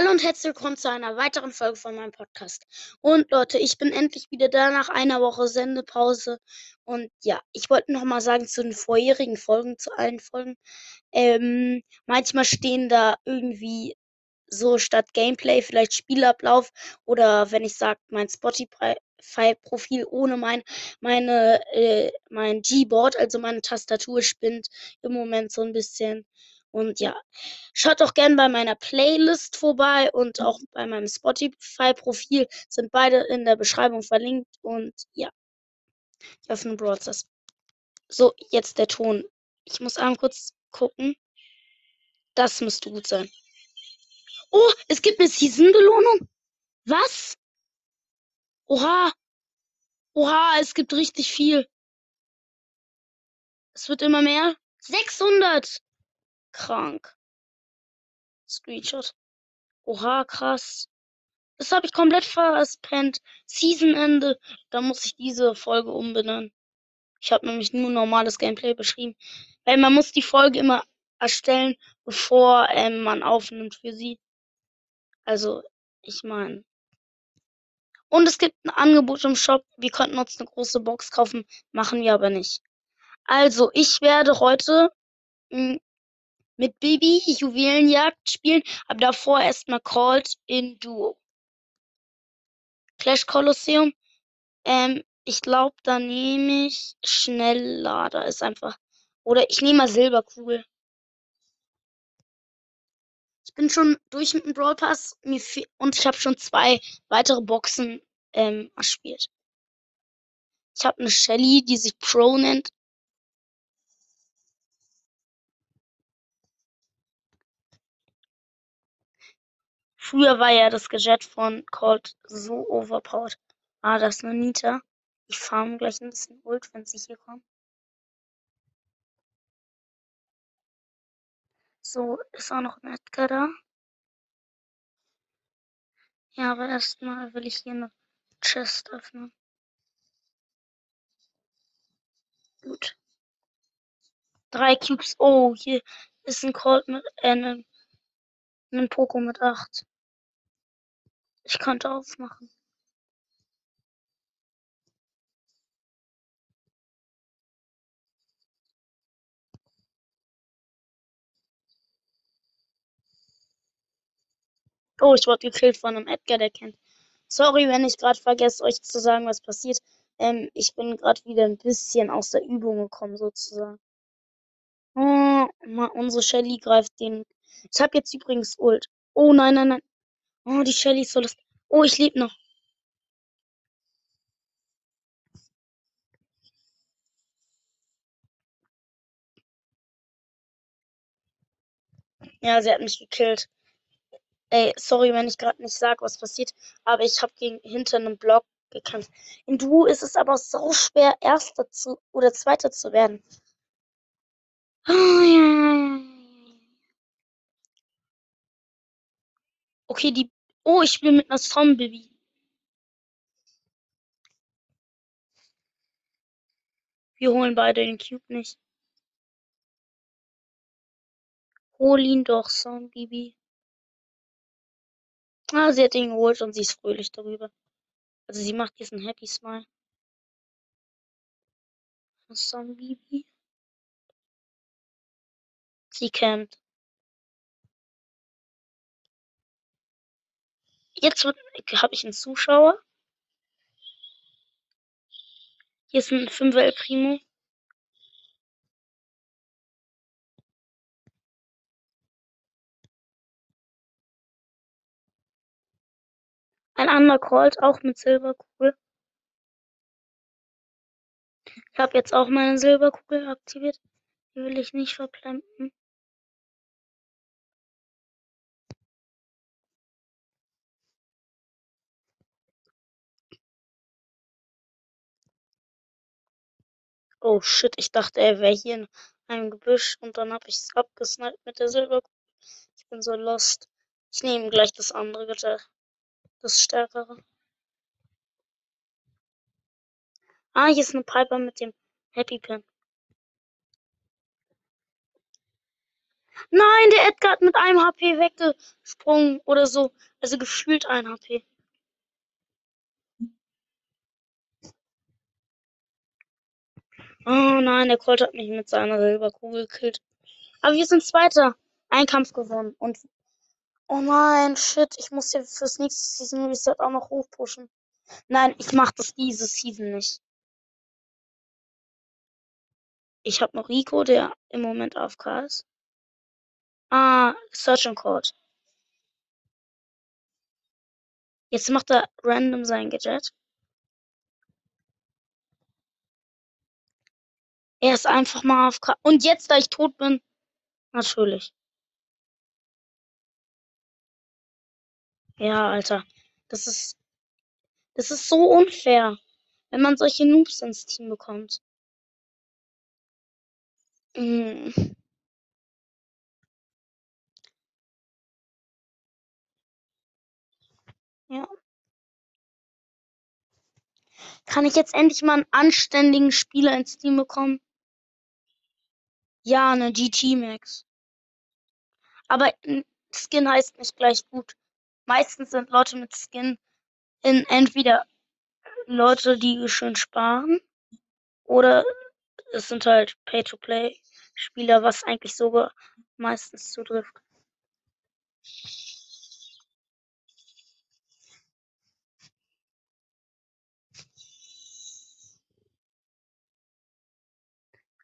Hallo und herzlich willkommen zu einer weiteren Folge von meinem Podcast. Und Leute, ich bin endlich wieder da nach einer Woche Sendepause. Und ja, ich wollte noch mal sagen zu den vorherigen Folgen, zu allen Folgen. Ähm, manchmal stehen da irgendwie so statt Gameplay vielleicht Spielablauf oder wenn ich sage mein Spotify-Profil ohne mein meine äh, mein Gboard, also meine Tastatur spinnt im Moment so ein bisschen. Und ja, schaut doch gern bei meiner Playlist vorbei und auch bei meinem Spotify-Profil sind beide in der Beschreibung verlinkt. Und ja, ich öffne Broadcast. So, jetzt der Ton. Ich muss einmal kurz gucken. Das müsste gut sein. Oh, es gibt eine Season-Belohnung. Was? Oha. Oha, es gibt richtig viel. Es wird immer mehr. 600. Krank. Screenshot. Oha, krass. Das habe ich komplett verpennt. Seasonende. Da muss ich diese Folge umbenennen. Ich habe nämlich nur normales Gameplay beschrieben. Weil man muss die Folge immer erstellen, bevor ähm, man aufnimmt für sie. Also, ich meine. Und es gibt ein Angebot im Shop. Wir könnten uns eine große Box kaufen, machen wir aber nicht. Also, ich werde heute mh, hm, mit Bibi Juwelenjagd spielen, aber davor erstmal Called in Duo. Clash Colosseum. Ähm, ich glaube, da nehme ich Schnelllader. Ist einfach. Oder ich nehme mal Silberkugel. Ich bin schon durch mit dem Brawl Pass und ich habe schon zwei weitere Boxen ähm, erspielt. Ich habe eine Shelly, die sich Pro nennt. Früher war ja das Gadget von Colt so overpowered. Ah, das ist eine Nita. Ich farm gleich ein bisschen Ult, wenn sie hier kommen. So, ist auch noch ein Edgar da. Ja, aber erstmal will ich hier eine Chest öffnen. Gut. Drei Cubes. Oh, hier ist ein Colt mit, äh, ein, ein Poco mit acht. Ich könnte aufmachen. Oh, ich wurde gekillt von einem Edgar, der kennt. Sorry, wenn ich gerade vergesse, euch zu sagen, was passiert. Ähm, ich bin gerade wieder ein bisschen aus der Übung gekommen, sozusagen. Oh, unsere Shelly greift den. Ich habe jetzt übrigens Ult. Oh nein, nein, nein. Oh, die Shelly ist so lustig. Oh, ich lebe noch. Ja, sie hat mich gekillt. Ey, sorry, wenn ich gerade nicht sage, was passiert, aber ich habe gegen hinter einem Block gekämpft. In Duo ist es aber so schwer, Erster zu oder Zweiter zu werden. Oh, ja. Okay, die. Oh, ich spiele mit einer Zombie. Wir holen beide den Cube nicht. Hol ihn doch, Zombie. Ah, sie hat ihn geholt und sie ist fröhlich darüber. Also sie macht diesen Happy Smile. Zombie. Sie campt. Jetzt habe ich einen Zuschauer. Hier ist ein 5 El Primo. Ein anderer Colt, auch mit Silberkugel. Ich habe jetzt auch meine Silberkugel aktiviert. Die will ich nicht verplempern. Oh shit, ich dachte, er wäre hier in einem Gebüsch und dann habe ich es abgesniped mit der Silberkugel. Ich bin so lost. Ich nehme gleich das andere, das stärkere. Ah, hier ist eine Piper mit dem Happy Pin. Nein, der Edgar hat mit einem HP weggesprungen oder so. Also gefühlt ein HP. Oh nein, der Colt hat mich mit seiner Silberkugel gekillt. Aber wir sind Zweiter. Ein Kampf gewonnen. Und. Oh nein, shit. Ich muss ja fürs nächste Season Reset auch noch hochpushen. Nein, ich mach das diese Season nicht. Ich hab noch Rico, der im Moment AFK ist. Ah, Search and Code. Jetzt macht er random sein Gadget. Er ist einfach mal AFK. Und jetzt, da ich tot bin, natürlich. Ja, Alter. Das ist. Das ist so unfair, wenn man solche Noobs ins Team bekommt. Mm. Ja. Kann ich jetzt endlich mal einen anständigen Spieler ins Team bekommen? Ja, eine GT Max. Aber Skin heißt nicht gleich gut. Meistens sind Leute mit Skin in entweder Leute, die schön sparen, oder es sind halt Pay-to-Play-Spieler, was eigentlich sogar meistens zutrifft.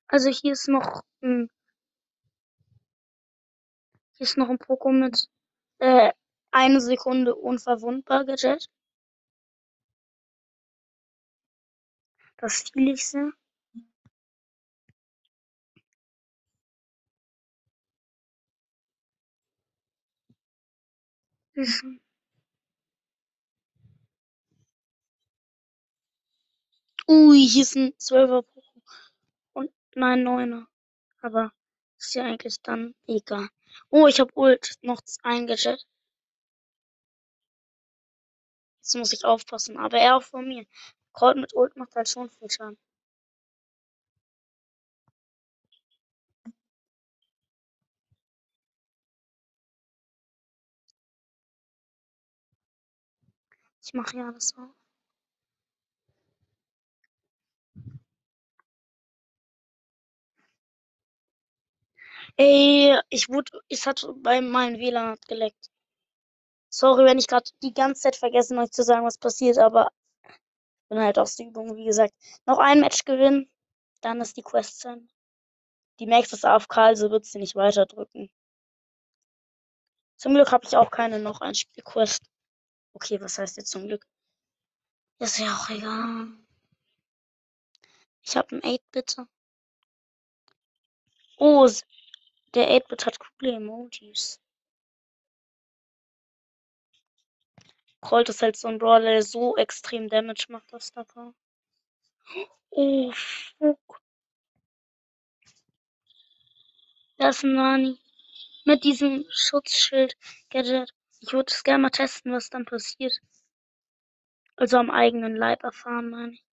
Also hier ist noch ein hier ist noch ein Poko mit äh, eine Sekunde unverwundbar Gadget. Das sehr. Mhm. Ui, hier ist ein 12er Poko und nein, 9er. Aber ist ja eigentlich dann egal. Oh, ich habe Ult noch ein Gadget. Jetzt muss ich aufpassen, aber er auch von mir. Colt mit Ult macht halt schon viel Schaden. Ich mache ja alles auf. Ey, ich wurde, es hat bei meinem WLAN hat geleckt. Sorry, wenn ich gerade die ganze Zeit vergessen euch zu sagen, was passiert, aber ich bin halt aus der Übung, wie gesagt. Noch ein Match gewinnen, dann ist die Quest Ende. Die Max ist AFK, also wird sie nicht weiter drücken. Zum Glück habe ich auch keine noch ein Spielquest. Okay, was heißt jetzt zum Glück? Ist ja auch egal. Ich habe ein 8 bitte. Oh, der 8-Bit hat coole Emojis. Colt ist halt so ein Brawler, der so extrem Damage macht, das Star Oh, fuck. Da ist ein Nani. Mit diesem Schutzschild-Gadget. Ich würde es gerne mal testen, was dann passiert. Also am eigenen Leib erfahren, meine ich.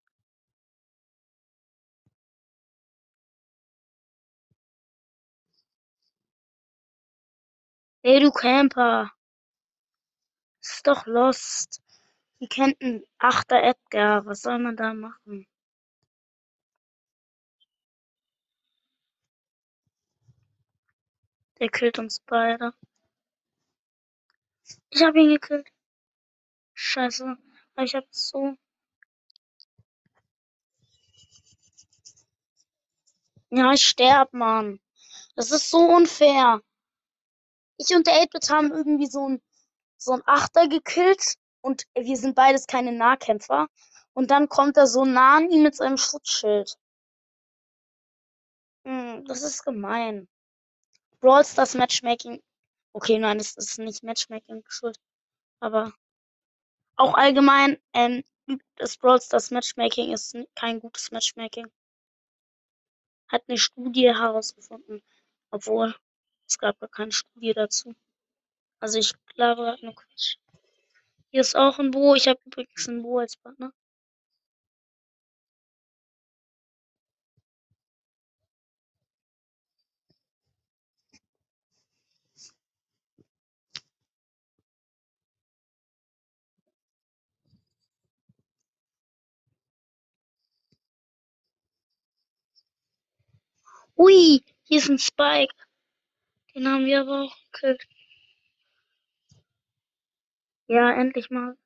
Ey, du Camper. Ist doch Lost. Ihr kennt einen Achter Edgar. Was soll man da machen? Der killt uns beide. Ich hab ihn gekillt. Scheiße. Aber ich hab so. Ja, ich sterb, Mann. Das ist so unfair. Ich und der 8-Bit haben irgendwie so ein, so ein Achter gekillt und wir sind beides keine Nahkämpfer. Und dann kommt da so Nani mit seinem Schutzschild. Hm, das ist gemein. Brawl Stars Matchmaking. Okay, nein, das ist nicht Matchmaking schuld. Aber auch allgemein, ähm, das Brawl Stars Matchmaking ist kein gutes Matchmaking. Hat eine Studie herausgefunden. Obwohl, es gab gar keine Studie dazu. Also ich glaube nur Quatsch. Hier ist auch ein Bo. Ich habe übrigens ein Bo als Partner. Ui, hier ist ein Spike. Den haben wir aber auch gekillt. Ja, endlich mal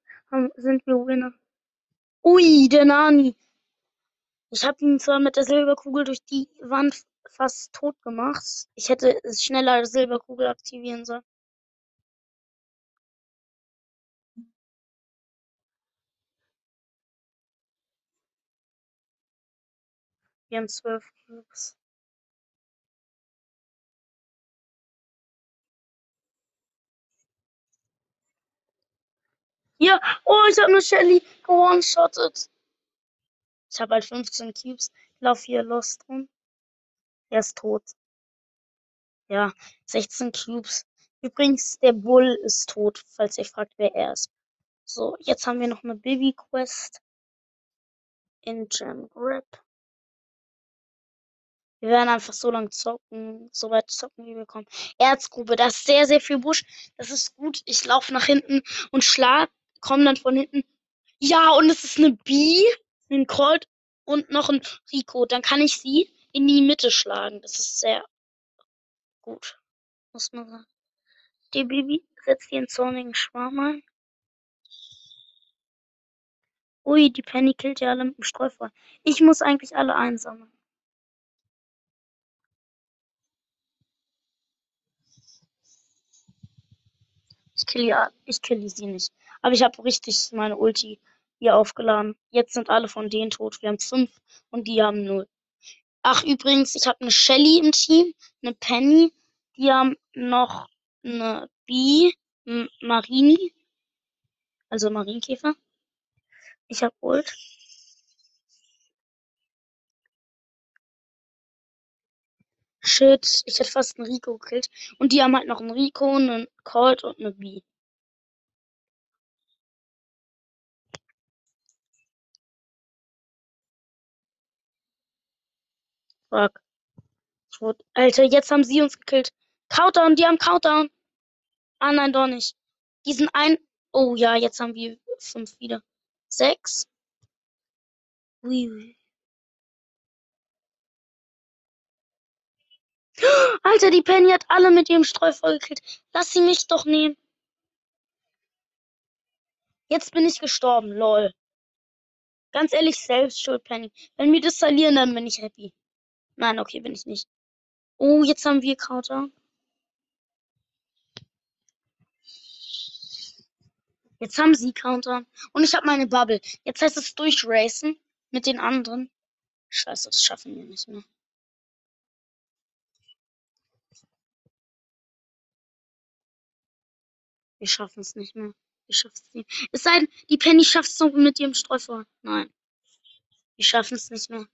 sind wir Winner. Ui, der Nani. Ich habe ihn zwar mit der Silberkugel durch die Wand fast tot gemacht. Ich hätte schneller Silberkugel aktivieren sollen. Wir haben zwölf Cubes. Hier, oh, ich habe eine Shelly gewone-shottet. Ich habe halt 15 Cubes. Ich laufe hier los rum. Er ist tot. Ja, 16 Cubes. Übrigens, der Bull ist tot, falls ihr fragt, wer er ist. So, jetzt haben wir noch eine Baby-Quest in Gem Grip. Wir werden einfach so lange zocken, so weit zocken, wie wir kommen. Erzgrube, da ist sehr, sehr viel Busch. Das ist gut. Ich laufe nach hinten und schlag, komme dann von hinten. Ja, und es ist eine Bee, ein Colt und noch ein Rico. Dann kann ich sie in die Mitte schlagen. Das ist sehr gut, muss man sagen. Die Baby setzt ihren zornigen Schwarm ein. Ui, die Penny killt ja alle mit dem Streufeuer. Ich muss eigentlich alle einsammeln. Ich kill, ja, ich kill sie nicht. Aber ich habe richtig meine Ulti hier aufgeladen. Jetzt sind alle von denen tot. Wir haben fünf und die haben null. Ach, übrigens, ich habe eine Shelly im Team, eine Penny. Die haben noch eine Bee, Marini, also Marienkäfer. Ich habe Ult. Shit, ich hätte fast einen Rico gekillt. Und die haben halt noch einen Rico, einen Colt und eine Bee. Fuck. Alter, jetzt haben sie uns gekillt. Countdown, die haben Countdown. Ah, nein, doch nicht. Die sind ein. Oh ja, jetzt haben wir fünf wieder. Sechs. Ui, ui. Alter, die Penny hat alle mit ihrem Streufeuer gekillt. Lass sie mich doch nehmen. Jetzt bin ich gestorben, lol. Ganz ehrlich, selbst schuld, Penny. Wenn wir das verlieren, dann bin ich happy. Nein, okay, bin ich nicht. Oh, jetzt haben wir Counter. Jetzt haben sie Counter. Und ich habe meine Bubble. Jetzt heißt es durchracen mit den anderen. Scheiße, das schaffen wir nicht mehr. Wir schaffen es nicht mehr. Wir schaffen es nicht. Es sei denn, die Penny schafft es noch mit ihrem Streufeuer. Nein. Wir schaffen es nicht mehr.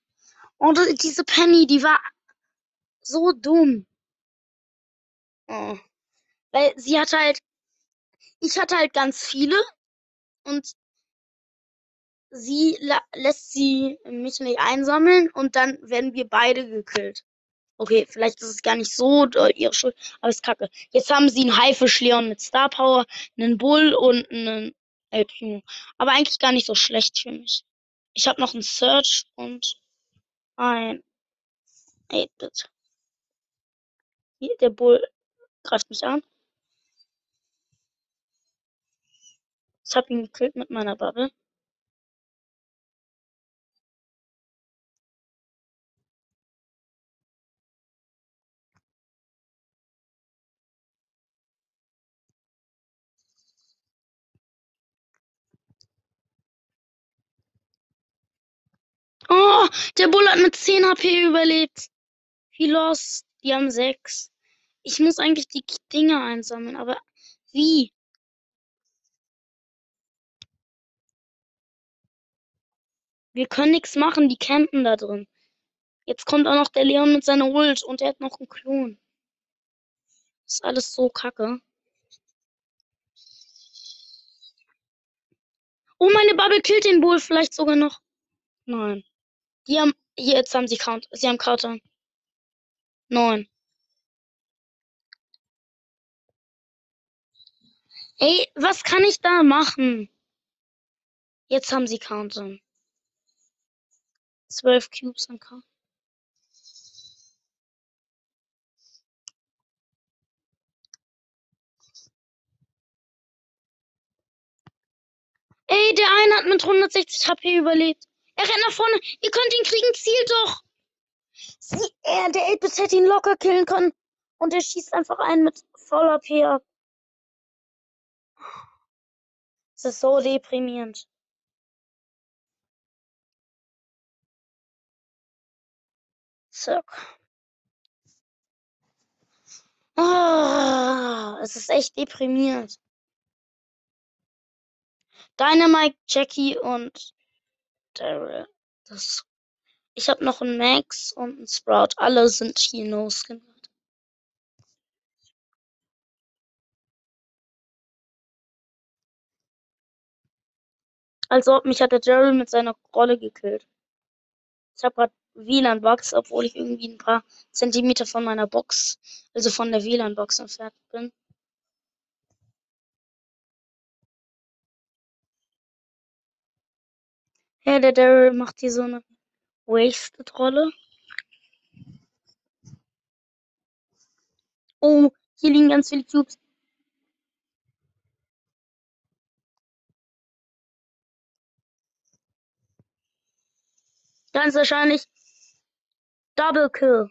Und diese Penny, die war so dumm. Oh. Weil sie hatte halt. Ich hatte halt ganz viele. Und sie lässt sie mich nicht einsammeln und dann werden wir beide gekillt. Okay, vielleicht ist es gar nicht so ihre Schuld, aber es ist kacke. Jetzt haben sie einen Haifisch-Leon mit Star Power, einen Bull und einen El Primo. Aber eigentlich gar nicht so schlecht für mich. Ich habe noch einen Search und ein 8-Bit. Hier, der Bull greift mich an. Ich habe ihn gekillt mit meiner Bubble. Oh, der Bull hat mit 10 HP überlebt. Wie los? Die haben 6. Ich muss eigentlich die Dinge einsammeln, aber wie? Wir können nichts machen, die campen da drin. Jetzt kommt auch noch der Leon mit seiner Ult und er hat noch einen Klon. Ist alles so kacke. Oh, meine Bubble killt den Bull vielleicht sogar noch. Nein. Die haben. Jetzt haben sie Count. Sie haben Countdown. Neun. Ey, was kann ich da machen? Jetzt haben sie Countdown. Zwölf Cubes im Count. Ey, der eine hat mit 160 HP überlebt. Er rennt nach vorne. Ihr könnt ihn kriegen. Zielt doch. Sie, er, der 8 hätte ihn locker killen können. Und er schießt einfach einen mit voller P ab. Das ist so deprimierend. Zack. Ah, es ist echt deprimierend. Dynamite, Jackie und Daryl. Das ich habe noch einen Max und einen Sprout. Alle sind hier No-Skin. Also mich hat der Daryl mit seiner Rolle gekillt. Ich habe gerade WLAN-Bugs, obwohl ich irgendwie ein paar Zentimeter von meiner Box, also von der WLAN-Box entfernt bin. Ja, der Daryl macht hier so eine Wasted-Rolle. Oh, hier liegen ganz viele Cubes. Ganz wahrscheinlich Double Kill.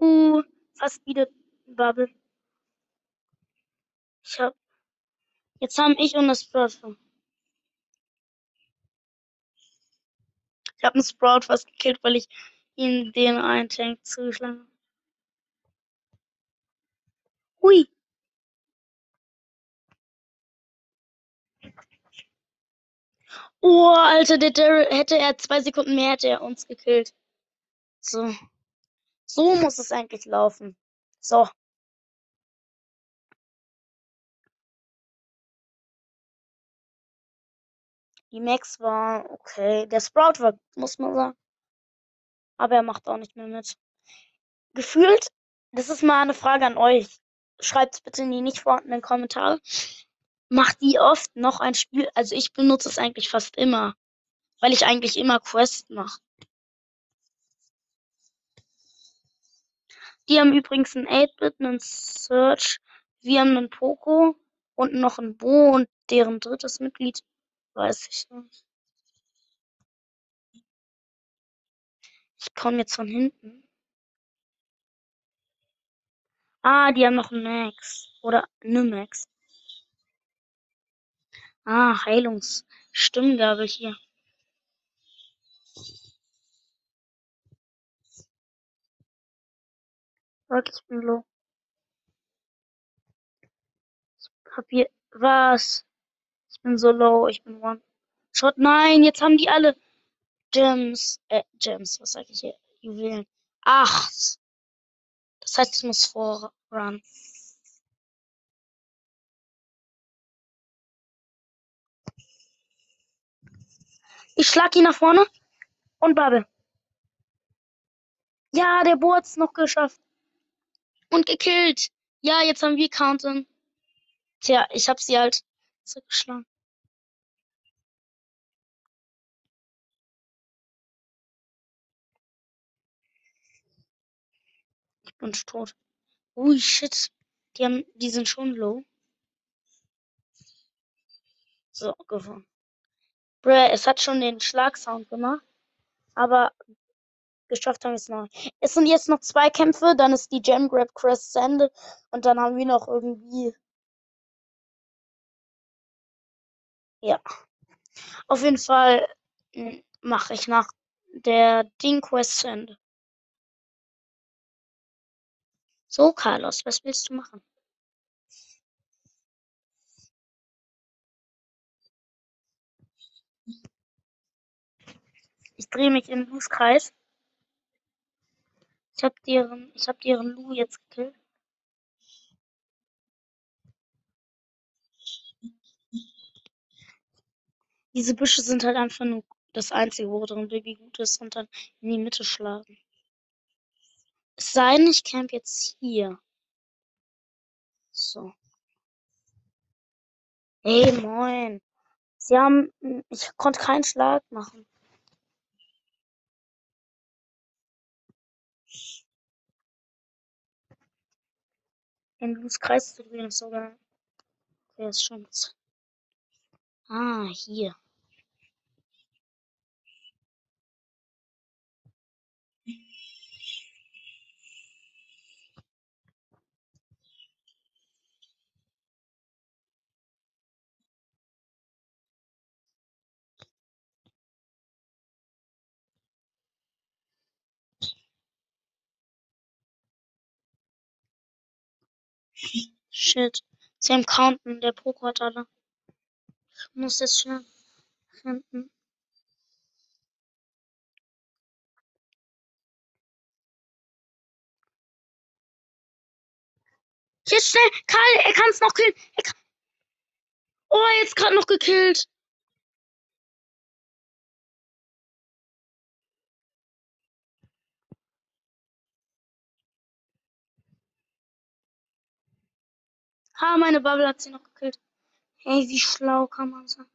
Uh, fast wieder Bubble. Ich hab. Jetzt haben ich und das Sprout. Ich habe einen Sprout fast gekillt, weil ich ihn den einen Tank zugeschlagen habe. Hui. Oh, Alter, der Daryl, hätte er zwei Sekunden mehr, hätte er uns gekillt. So. So muss es eigentlich laufen. So. Die Max war okay. Der Sprout war, muss man sagen. Aber er macht auch nicht mehr mit. Gefühlt, das ist mal eine Frage an euch. Schreibt es bitte in die nicht vorhandenen Kommentare. Macht die oft noch ein Spiel? Also ich benutze es eigentlich fast immer. Weil ich eigentlich immer Quest mache. Die haben übrigens einen 8-Bit, einen Search, wir haben einen Poco und noch einen Bo und deren drittes Mitglied weiß ich nicht. Ich komme jetzt von hinten. Ah, die haben noch einen Max. Oder eine Max. Ah, Heilungsstimmgabel hier. Sag, ich bin low. Hab hier. Was? Ich bin so low, ich bin one. Shot, nein, jetzt haben die alle Gems. Äh, Gems, was sag ich hier? Juwelen. Acht. Das heißt, ich muss voran. Ich schlag ihn nach vorne und Bubble. Ja, der Bo hat's noch geschafft. Und gekillt. Ja, jetzt haben wir Counten. Tja, ich hab sie halt zurückgeschlagen. Ich bin tot. Ui, shit. Die haben, die sind schon low. So, gewonnen. Bruh, es hat schon den Schlagsound gemacht. Aber geschafft haben wir es noch. Es sind jetzt noch zwei Kämpfe, dann ist die Gem Grab Quest zu Ende und dann haben wir noch irgendwie. Ja. Auf jeden Fall hm, mache ich nach der Ding Quest zu Ende. So, Carlos, was willst du machen? Ich drehe mich im Bußkreis. Ich hab deren, ich hab deren Lu jetzt gekillt. Diese Büsche sind halt einfach nur das Einzige, worin Baby gut ist und dann in die Mitte schlagen. Es sei denn, ich camp jetzt hier. So. Hey, moin. Sie haben. Ich konnte keinen Schlag machen. Den Blueskreis zu drehen ist sogar. Okay, ist schon. Ah, hier. Shit. Sie haben Counten, der Poco hat alle. Ich muss jetzt schnell finden. Jetzt schnell! Karl, er kann es noch killen! Er kann... Oh, jetzt gerade noch gekillt! Ha, meine Bubble hat sie noch gekillt. Hey, wie schlau kann man sein?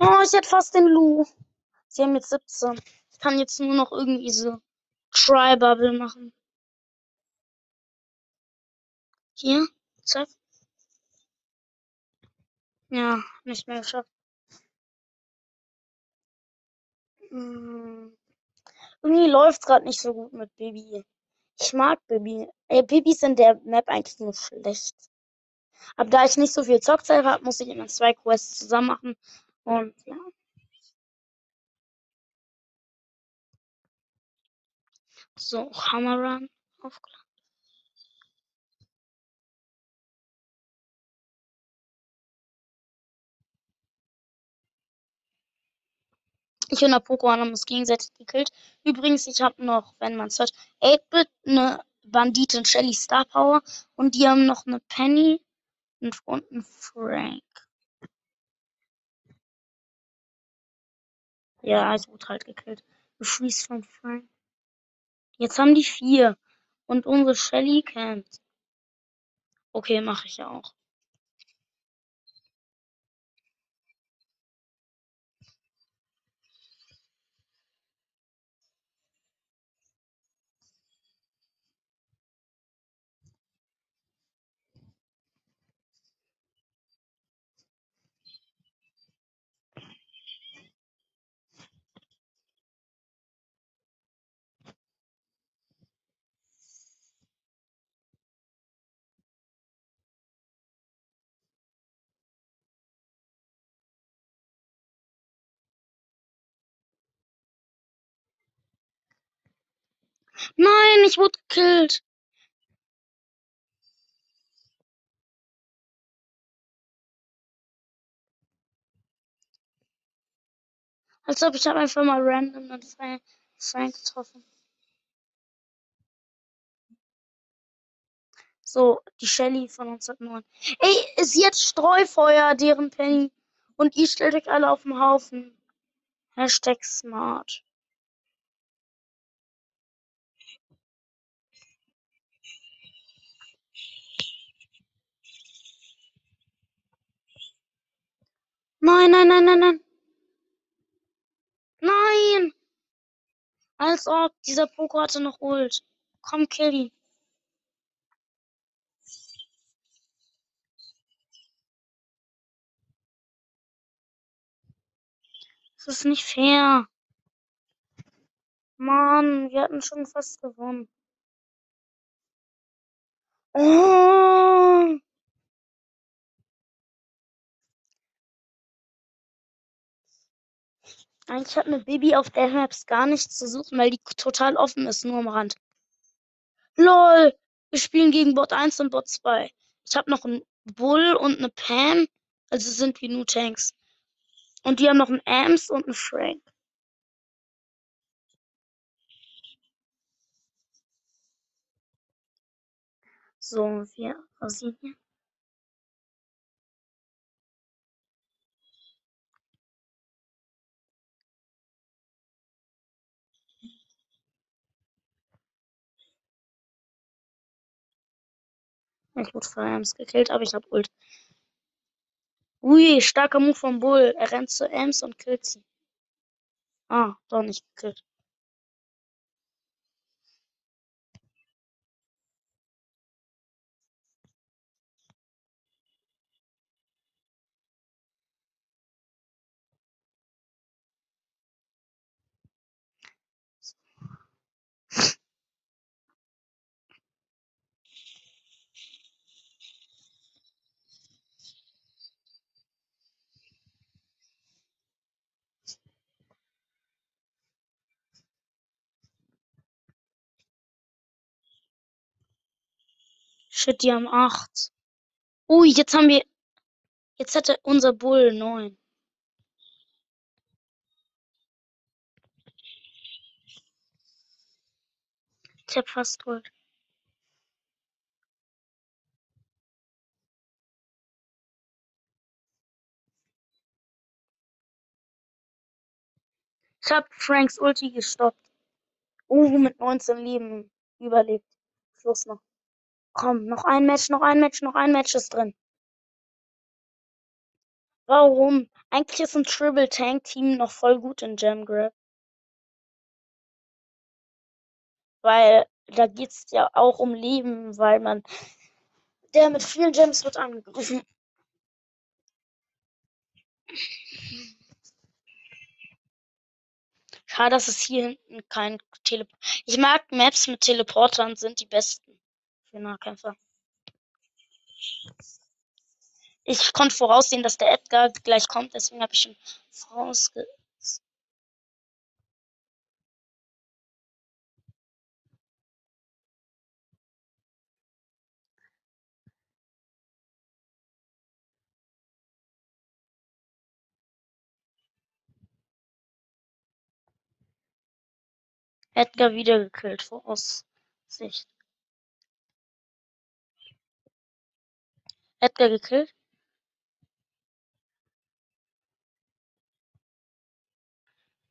Oh, ich hätte fast den Lu. Sie haben jetzt 17. Ich kann jetzt nur noch irgendwie so Try-Bubble machen. Hier, zack. Ja, nicht mehr geschafft. Hm. Irgendwie läuft's gerade nicht so gut mit Baby. Ich mag Baby. Äh, Babys in der Map eigentlich nur schlecht. Aber da ich nicht so viel Zockzeit habe, muss ich immer zwei Quests zusammen machen. Und ja. So, Hammer Run aufgeladen. Ich und der Poco haben uns gegenseitig gekillt. Übrigens, ich habe noch, wenn man es hört, 8-Bit, eine Banditin Shelly Star Power und die haben noch eine Penny und, einen Frank. Ja, ich wurde halt gekillt. Du schießt von Frank. Jetzt haben die vier. Und unsere Shelly kennt. Okay, mache ich ja auch. Nein, ich wurde gekillt. Als ob ich habe einfach mal random einen Frank, Frank getroffen. So, die Shelly von 1909. Ey, sie hat Streufeuer, deren Penny. Und ihr stellt euch alle auf den Haufen. Hashtag smart. Nein, nein, nein, nein, nein. Nein! Als ob, dieser Poco hatte noch Ult. Komm, kill ihn. Das ist nicht fair. Mann, wir hatten schon fast gewonnen. Oh! Eigentlich hat eine Baby auf der Maps gar nichts zu suchen, weil die total offen ist, nur am Rand. LOL! Wir spielen gegen Bot 1 und Bot 2. Ich habe noch einen Bull und eine Pam. Also sind wir nur Tanks. Und die haben noch einen Ams und einen Frank. So, wir rasieren hier. Ich wurde von Ems gekillt, aber ich hab Ult. Ui, starker Move vom Bull. Er rennt zu Ems und killt sie. Ah, doch nicht gekillt. Shit, die haben acht. Ui, jetzt haben wir. Jetzt hätte unser Bull neun. Ich hab fast Gold. Ich hab Franks Ulti gestoppt. Uh, mit 19 Leben überlebt. Schluss noch. Komm, noch ein Match, noch ein Match, noch ein Match ist drin. Warum? Eigentlich ist ein Triple Tank Team noch voll gut in Gem Grab. Weil da geht's ja auch um Leben, weil man. Der mit vielen Gems wird angegriffen. Schade, dass es hier hinten kein Teleport. Ich mag Maps mit Teleportern, sind die besten für Nahkämpfer. Ich konnte voraussehen, dass der Edgar gleich kommt, deswegen habe ich schon vorausge. Edgar wieder gekillt, Voraussicht. Edgar gekillt.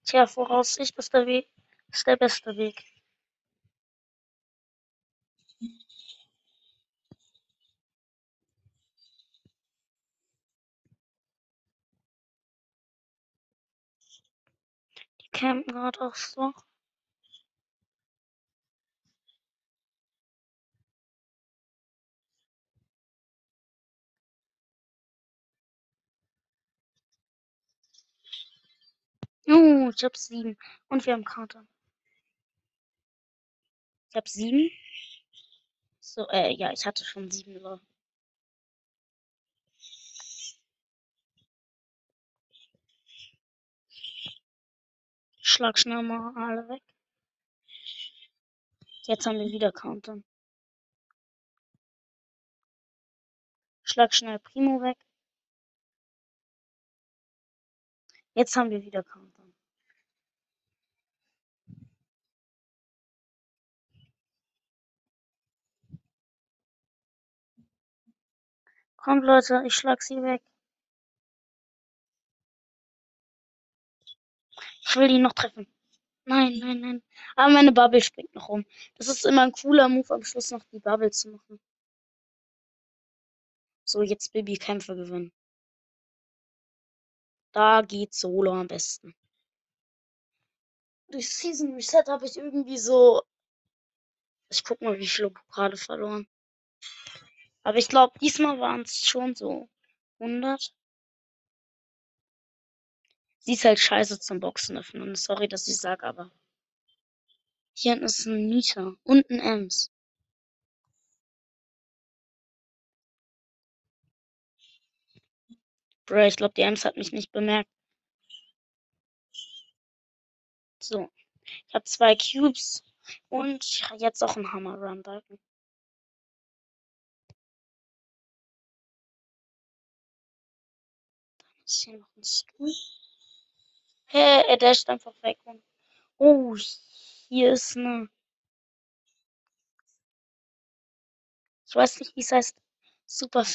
Tja, Voraussicht ist der Weg, ist der beste Weg. Die campen gerade auch so. Oh, ich hab sieben. Und wir haben Counter. Ich hab sieben. So, äh, ja, ich hatte schon sieben. So. Schlag schnell mal alle weg. Jetzt haben wir wieder Counter. Schlag schnell Primo weg. Jetzt haben wir wieder Counter. Kommt Leute, ich schlag sie weg. Ich will ihn noch treffen. Nein, nein, nein. Aber meine Bubble springt noch rum. Das ist immer ein cooler Move, am Schluss noch die Bubble zu machen. So, jetzt Baby-Kämpfe gewinnen. Da geht Solo am besten. Durch Season Reset habe ich irgendwie so. Ich guck mal, wie viele Pokale verloren. Aber ich glaube, diesmal waren es schon so 100. Sie ist halt scheiße zum Boxen öffnen. Sorry, dass ich sag, aber. Hier hinten ist ein Nita und ein Ems. Bro, ich glaube, die Ems hat mich nicht bemerkt. So. Ich habe zwei Cubes und jetzt auch einen Hammer Run Balken. Ist hier noch ein Stuhl. Hä, hey, er dasht einfach weg. Und oh, hier ist eine. Ich weiß nicht, wie es heißt. Super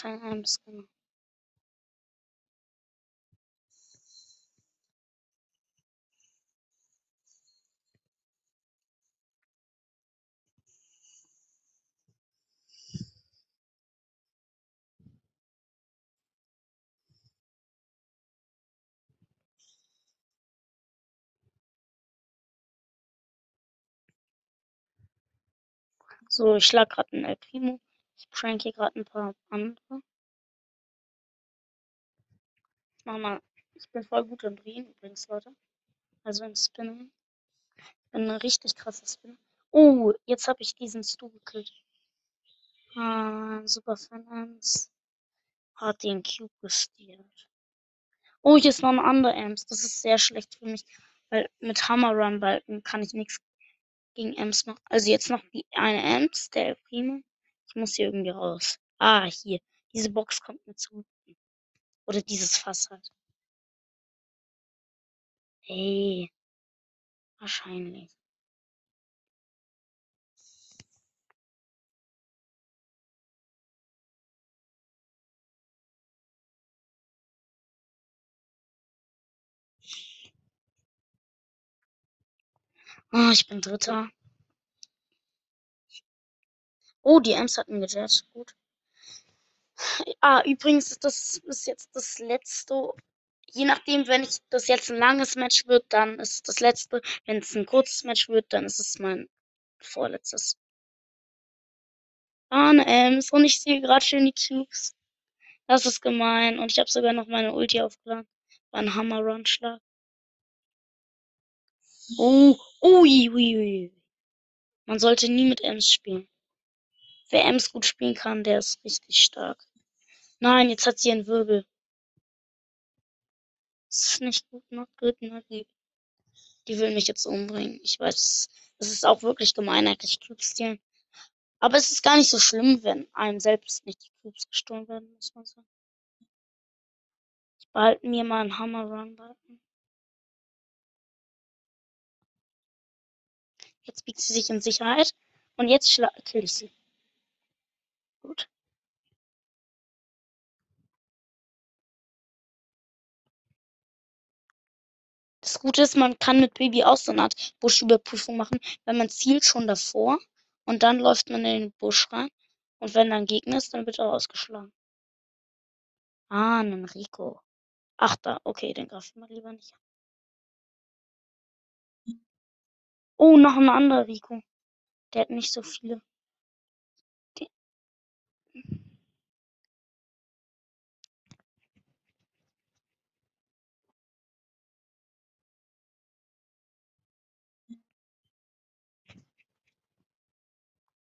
So, ich schlag gerade einen El Primo. Ich prank hier gerade ein paar andere. Mach mal. Ich bin voll gut im Drehen übrigens, Leute. Also im Spinnen. Bin ein richtig krasser Spinner. Oh, jetzt habe ich diesen Stu gekillt. Ah, Super Finance. Hat den Cube gestealt. Oh, hier ist noch ein anderer Ems. Das ist sehr schlecht für mich. Weil mit Hammer Run Balken kann ich nichts gegen Ems machen. Also jetzt noch die eine Ems, der Primo. Ich muss hier irgendwie raus. Ah, hier. Diese Box kommt mir zu. Oder dieses Fass halt. Hey. Wahrscheinlich. Ah, ich bin Dritter. Oh, die Ems hatten gejettet. Gut. Ah, übrigens, das ist jetzt das letzte. Je nachdem, wenn ich das jetzt ein langes Match wird, dann ist es das letzte. Wenn es ein kurzes Match wird, dann ist es mein vorletztes. Ah, eine Ems. Und ich sehe gerade schön die Cubes. Das ist gemein. Und ich habe sogar noch meine Ulti aufgeladen. War ein Hammer-Run-Schlag. Oh, ui, ui, ui. Man sollte nie mit Ems spielen. Wer Ems gut spielen kann, der ist richtig stark. Nein, jetzt hat sie einen Wirbel. Das ist nicht gut, not good, not good. Die will mich jetzt umbringen. Ich weiß, es ist auch wirklich gemein, eigentlich Cubes stehlen. Aber es ist gar nicht so schlimm, wenn einem selbst nicht die Cubes gestohlen werden, muss man sagen. Ich behalte mir mal einen Hammer Run Jetzt biegt sie sich in Sicherheit. Und jetzt kill ich sie. Gut. Das Gute ist, man kann mit Baby auch so eine Art Buschüberprüfung machen, weil man zielt schon davor und dann läuft man in den Busch rein. Und wenn dann Gegner ist, dann wird er ausgeschlagen. Ah, ein Rico. Ach da, okay, den greife ich mal lieber nicht Oh, noch ein anderer Rico. Der hat nicht so viele.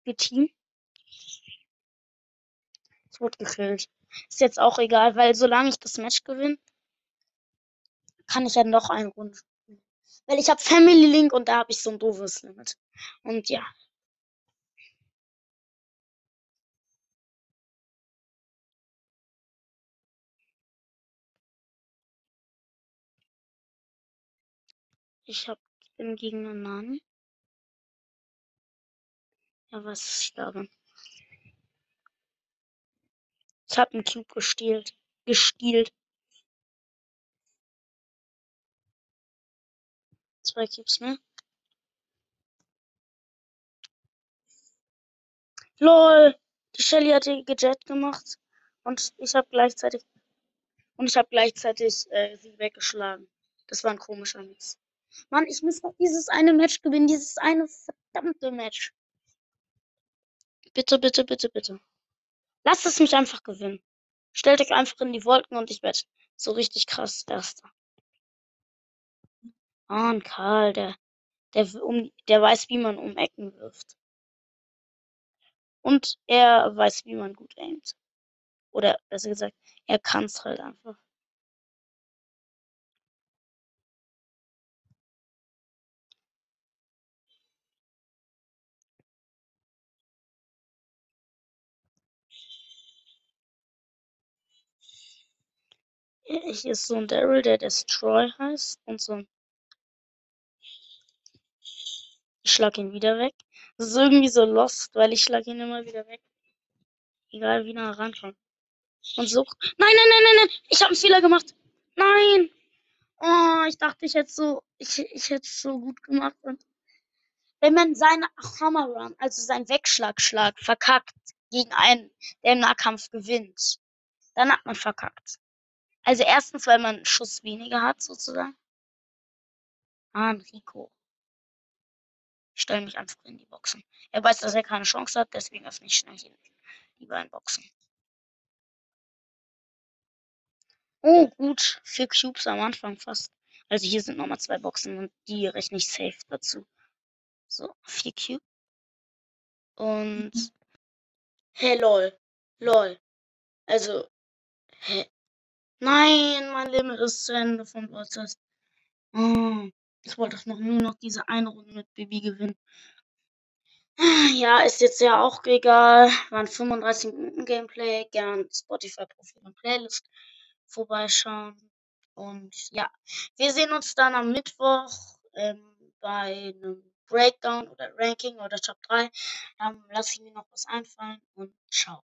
Die Team. Ich wurde gekillt. Ist jetzt auch egal, weil solange ich das Match gewinne, kann ich ja noch einen spielen. Weil ich habe Family Link und da habe ich so ein doofes Limit. Und ja. Ich habe im Gegner Nani. Ja, was ich glaube? Ich habe einen Cube gestielt. Gestielt. Zwei Cubes mehr. LOL! Die Shelly hat die gejet gemacht. Und ich habe gleichzeitig. Und ich habe gleichzeitig äh, sie weggeschlagen. Das war ein komischer Mix. Mann, ich muss noch dieses eine Match gewinnen. Dieses eine verdammte Match. Bitte, bitte, bitte, bitte. Lasst es mich einfach gewinnen. Stellt euch einfach in die Wolken und ich werde so richtig krass Erster. Ah, und Karl, der, der, um, der weiß, wie man um Ecken wirft. Und er weiß, wie man gut aimt. Oder besser gesagt, er kann es halt einfach. Hier ist so ein Daryl, der Destroy heißt und so ein Ich schlag ihn wieder weg. Das ist irgendwie so lost, weil ich schlag ihn immer wieder weg. Egal wie nah rankommt. Und so. Nein, nein, nein, nein, nein. Ich habe einen Fehler gemacht. Nein. Oh, ich dachte, ich hätte so, ich, ich hätte so gut gemacht. Und wenn man seine Hammer Run, also seinen Wegschlagschlag, verkackt gegen einen, der im Nahkampf gewinnt, dann hat man verkackt. Also erstens, weil man einen Schuss weniger hat, sozusagen. Ah, Rico. Ich stelle mich einfach in die Boxen. Er weiß, dass er keine Chance hat, deswegen öffne ich schnell hier die beiden Boxen. Oh, gut. Vier Cubes am Anfang fast. Also hier sind nochmal zwei Boxen und die rechne ich safe dazu. So, vier Cube. Und. Hey, lol. Lol. Also. Hä? Nein, mein Limit ist zu Ende von Broadcast. Oh, ich wollte doch noch nur noch diese eine Runde mit Baby gewinnen. Ja, ist jetzt ja auch egal. Waren 35 Minuten Gameplay. Gern Spotify-Profil und Playlist vorbeischauen. Und ja, wir sehen uns dann am Mittwoch ähm, bei einem Breakdown oder Ranking oder Top 3. Dann lasse ich mir noch was einfallen und ciao.